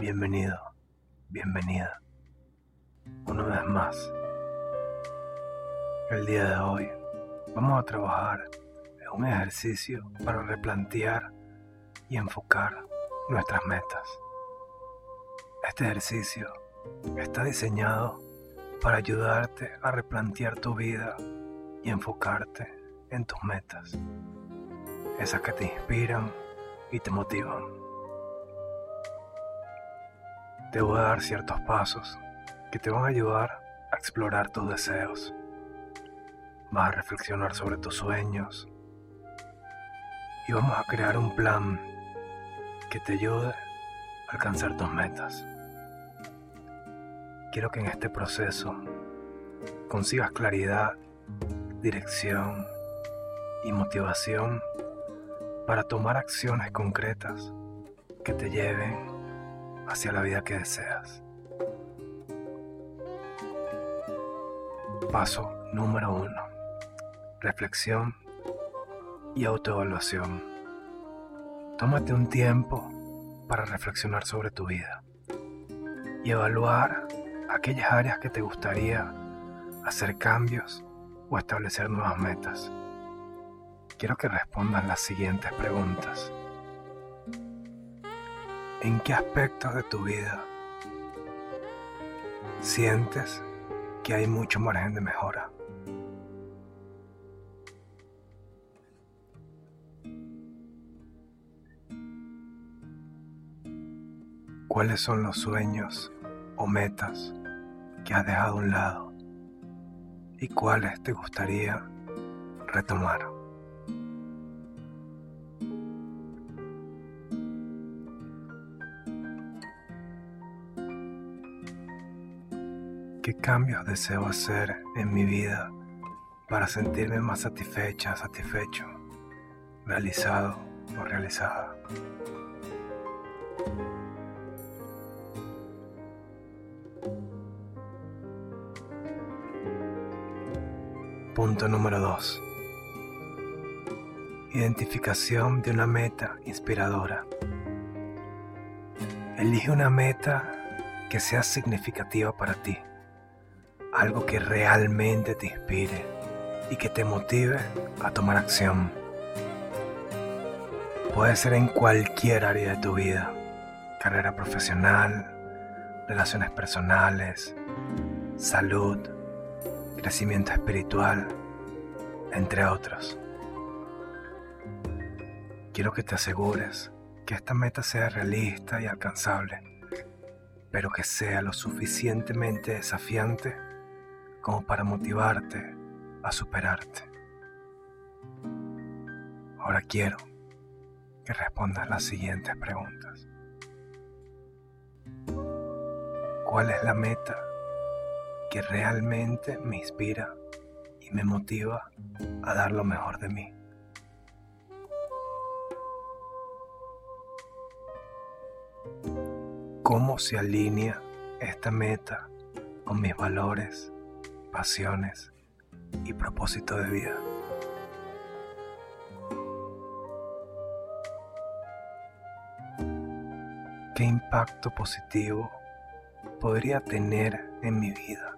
Bienvenido, bienvenida. Una vez más, el día de hoy vamos a trabajar en un ejercicio para replantear y enfocar nuestras metas. Este ejercicio está diseñado para ayudarte a replantear tu vida y enfocarte en tus metas, esas que te inspiran y te motivan. Te voy a dar ciertos pasos que te van a ayudar a explorar tus deseos. Vas a reflexionar sobre tus sueños y vamos a crear un plan que te ayude a alcanzar tus metas. Quiero que en este proceso consigas claridad, dirección y motivación para tomar acciones concretas que te lleven hacia la vida que deseas. Paso número uno. Reflexión y autoevaluación. Tómate un tiempo para reflexionar sobre tu vida y evaluar aquellas áreas que te gustaría hacer cambios o establecer nuevas metas. Quiero que respondas las siguientes preguntas. ¿En qué aspectos de tu vida sientes que hay mucho margen de mejora? ¿Cuáles son los sueños o metas que has dejado a un lado y cuáles te gustaría retomar? ¿Qué cambios deseo hacer en mi vida para sentirme más satisfecha, satisfecho, realizado o realizada? Punto número 2. Identificación de una meta inspiradora. Elige una meta que sea significativa para ti algo que realmente te inspire y que te motive a tomar acción. Puede ser en cualquier área de tu vida, carrera profesional, relaciones personales, salud, crecimiento espiritual, entre otros. Quiero que te asegures que esta meta sea realista y alcanzable, pero que sea lo suficientemente desafiante como para motivarte a superarte. Ahora quiero que respondas las siguientes preguntas. ¿Cuál es la meta que realmente me inspira y me motiva a dar lo mejor de mí? ¿Cómo se alinea esta meta con mis valores pasiones y propósito de vida. ¿Qué impacto positivo podría tener en mi vida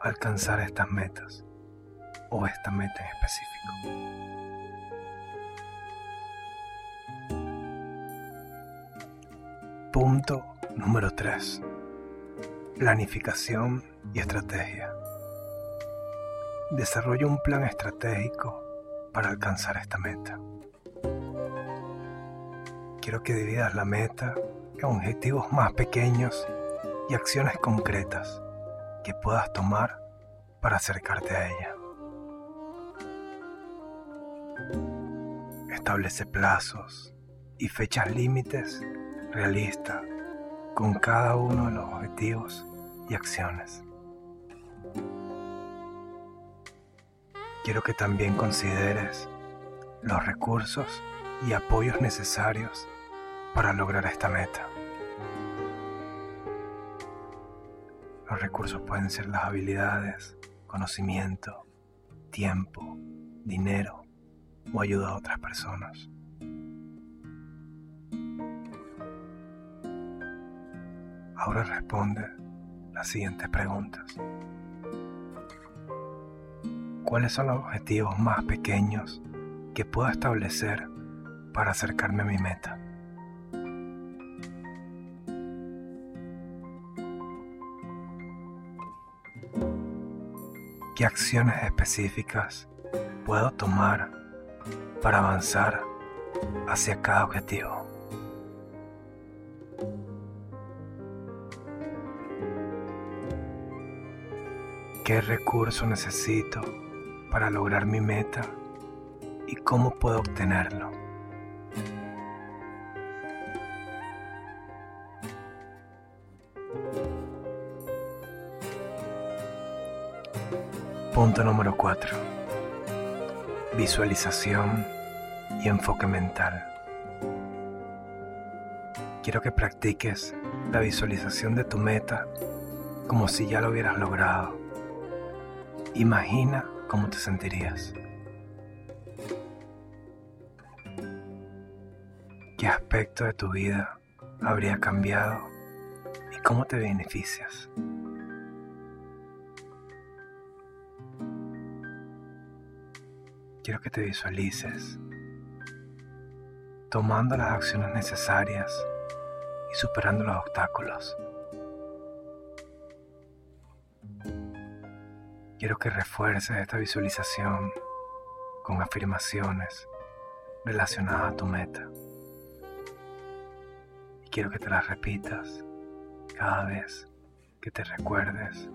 alcanzar estas metas o esta meta en específico? Punto número 3. Planificación y estrategia. Desarrolla un plan estratégico para alcanzar esta meta. Quiero que dividas la meta en objetivos más pequeños y acciones concretas que puedas tomar para acercarte a ella. Establece plazos y fechas límites realistas con cada uno de los objetivos y acciones. Quiero que también consideres los recursos y apoyos necesarios para lograr esta meta. Los recursos pueden ser las habilidades, conocimiento, tiempo, dinero o ayuda a otras personas. Ahora responde las siguientes preguntas. ¿Cuáles son los objetivos más pequeños que puedo establecer para acercarme a mi meta? ¿Qué acciones específicas puedo tomar para avanzar hacia cada objetivo? ¿Qué recurso necesito para lograr mi meta y cómo puedo obtenerlo? Punto número 4. Visualización y enfoque mental. Quiero que practiques la visualización de tu meta como si ya lo hubieras logrado. Imagina cómo te sentirías. ¿Qué aspecto de tu vida habría cambiado y cómo te beneficias? quiero que te visualices tomando las acciones necesarias y superando los obstáculos. Quiero que refuerces esta visualización con afirmaciones relacionadas a tu meta. Y quiero que te las repitas cada vez que te recuerdes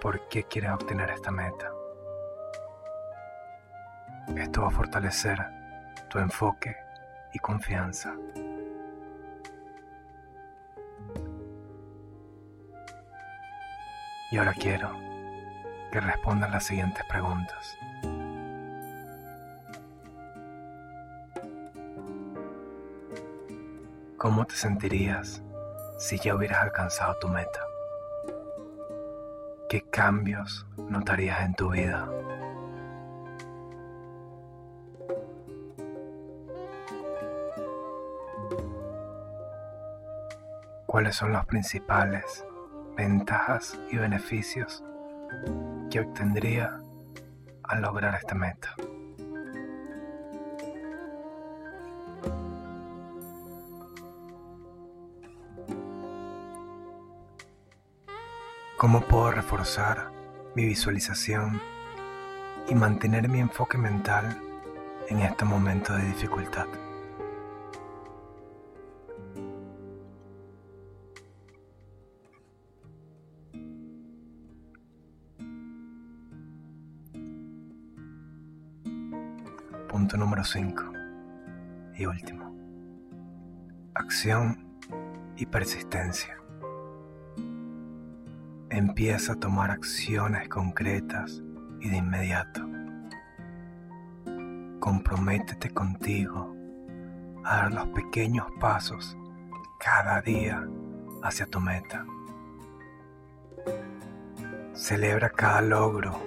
por qué quieres obtener esta meta. Esto va a fortalecer tu enfoque y confianza. Y ahora quiero que respondas las siguientes preguntas. ¿Cómo te sentirías si ya hubieras alcanzado tu meta? ¿Qué cambios notarías en tu vida? cuáles son los principales ventajas y beneficios que obtendría al lograr esta meta. ¿Cómo puedo reforzar mi visualización y mantener mi enfoque mental en este momento de dificultad? Número 5 y último. Acción y persistencia. Empieza a tomar acciones concretas y de inmediato. Comprométete contigo a dar los pequeños pasos cada día hacia tu meta. Celebra cada logro,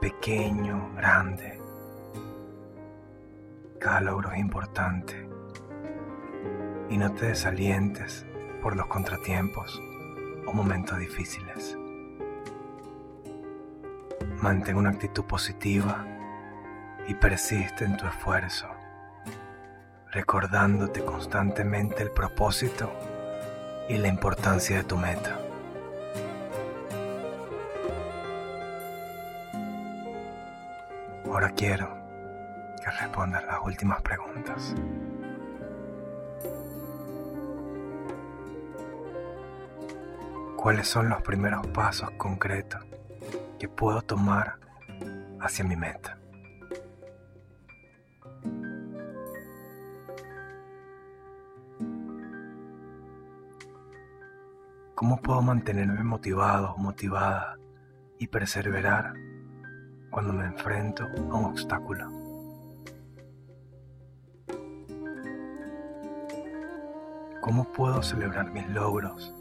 pequeño, grande cada logro es importante y no te desalientes por los contratiempos o momentos difíciles. Mantén una actitud positiva y persiste en tu esfuerzo, recordándote constantemente el propósito y la importancia de tu meta. Ahora quiero que respondas las últimas preguntas. ¿Cuáles son los primeros pasos concretos que puedo tomar hacia mi meta? ¿Cómo puedo mantenerme motivado motivada y perseverar cuando me enfrento a un obstáculo? ¿Cómo puedo celebrar mis logros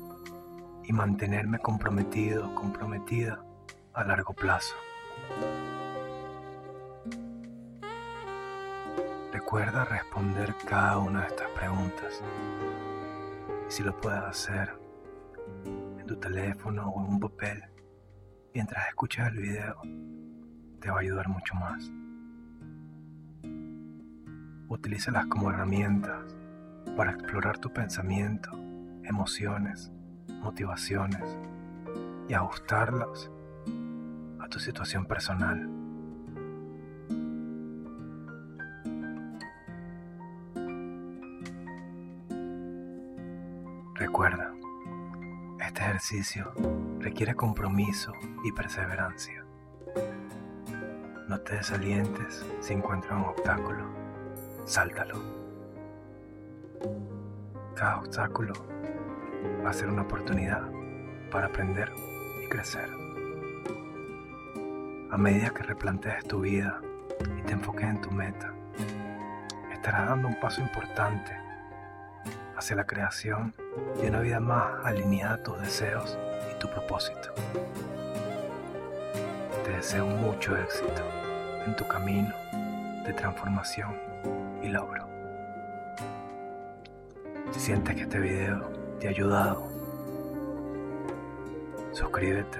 y mantenerme comprometido, comprometida a largo plazo? Recuerda responder cada una de estas preguntas Y si lo puedes hacer en tu teléfono o en un papel, mientras escuchas el video, te va a ayudar mucho más. Utilízalas como herramientas para explorar tu pensamiento, emociones, motivaciones y ajustarlas a tu situación personal. Recuerda, este ejercicio requiere compromiso y perseverancia. No te desalientes si encuentras un obstáculo, sáltalo. Cada obstáculo va a ser una oportunidad para aprender y crecer. A medida que replantees tu vida y te enfoques en tu meta, estarás dando un paso importante hacia la creación de una vida más alineada a tus deseos y tu propósito. Te deseo mucho éxito en tu camino de transformación y logro. Si sientes que este video te ha ayudado, suscríbete.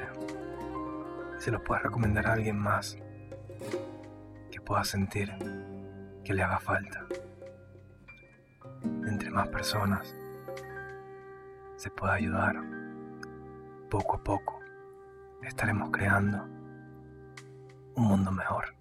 Se lo puedes recomendar a alguien más que pueda sentir que le haga falta. Entre más personas se pueda ayudar, poco a poco estaremos creando un mundo mejor.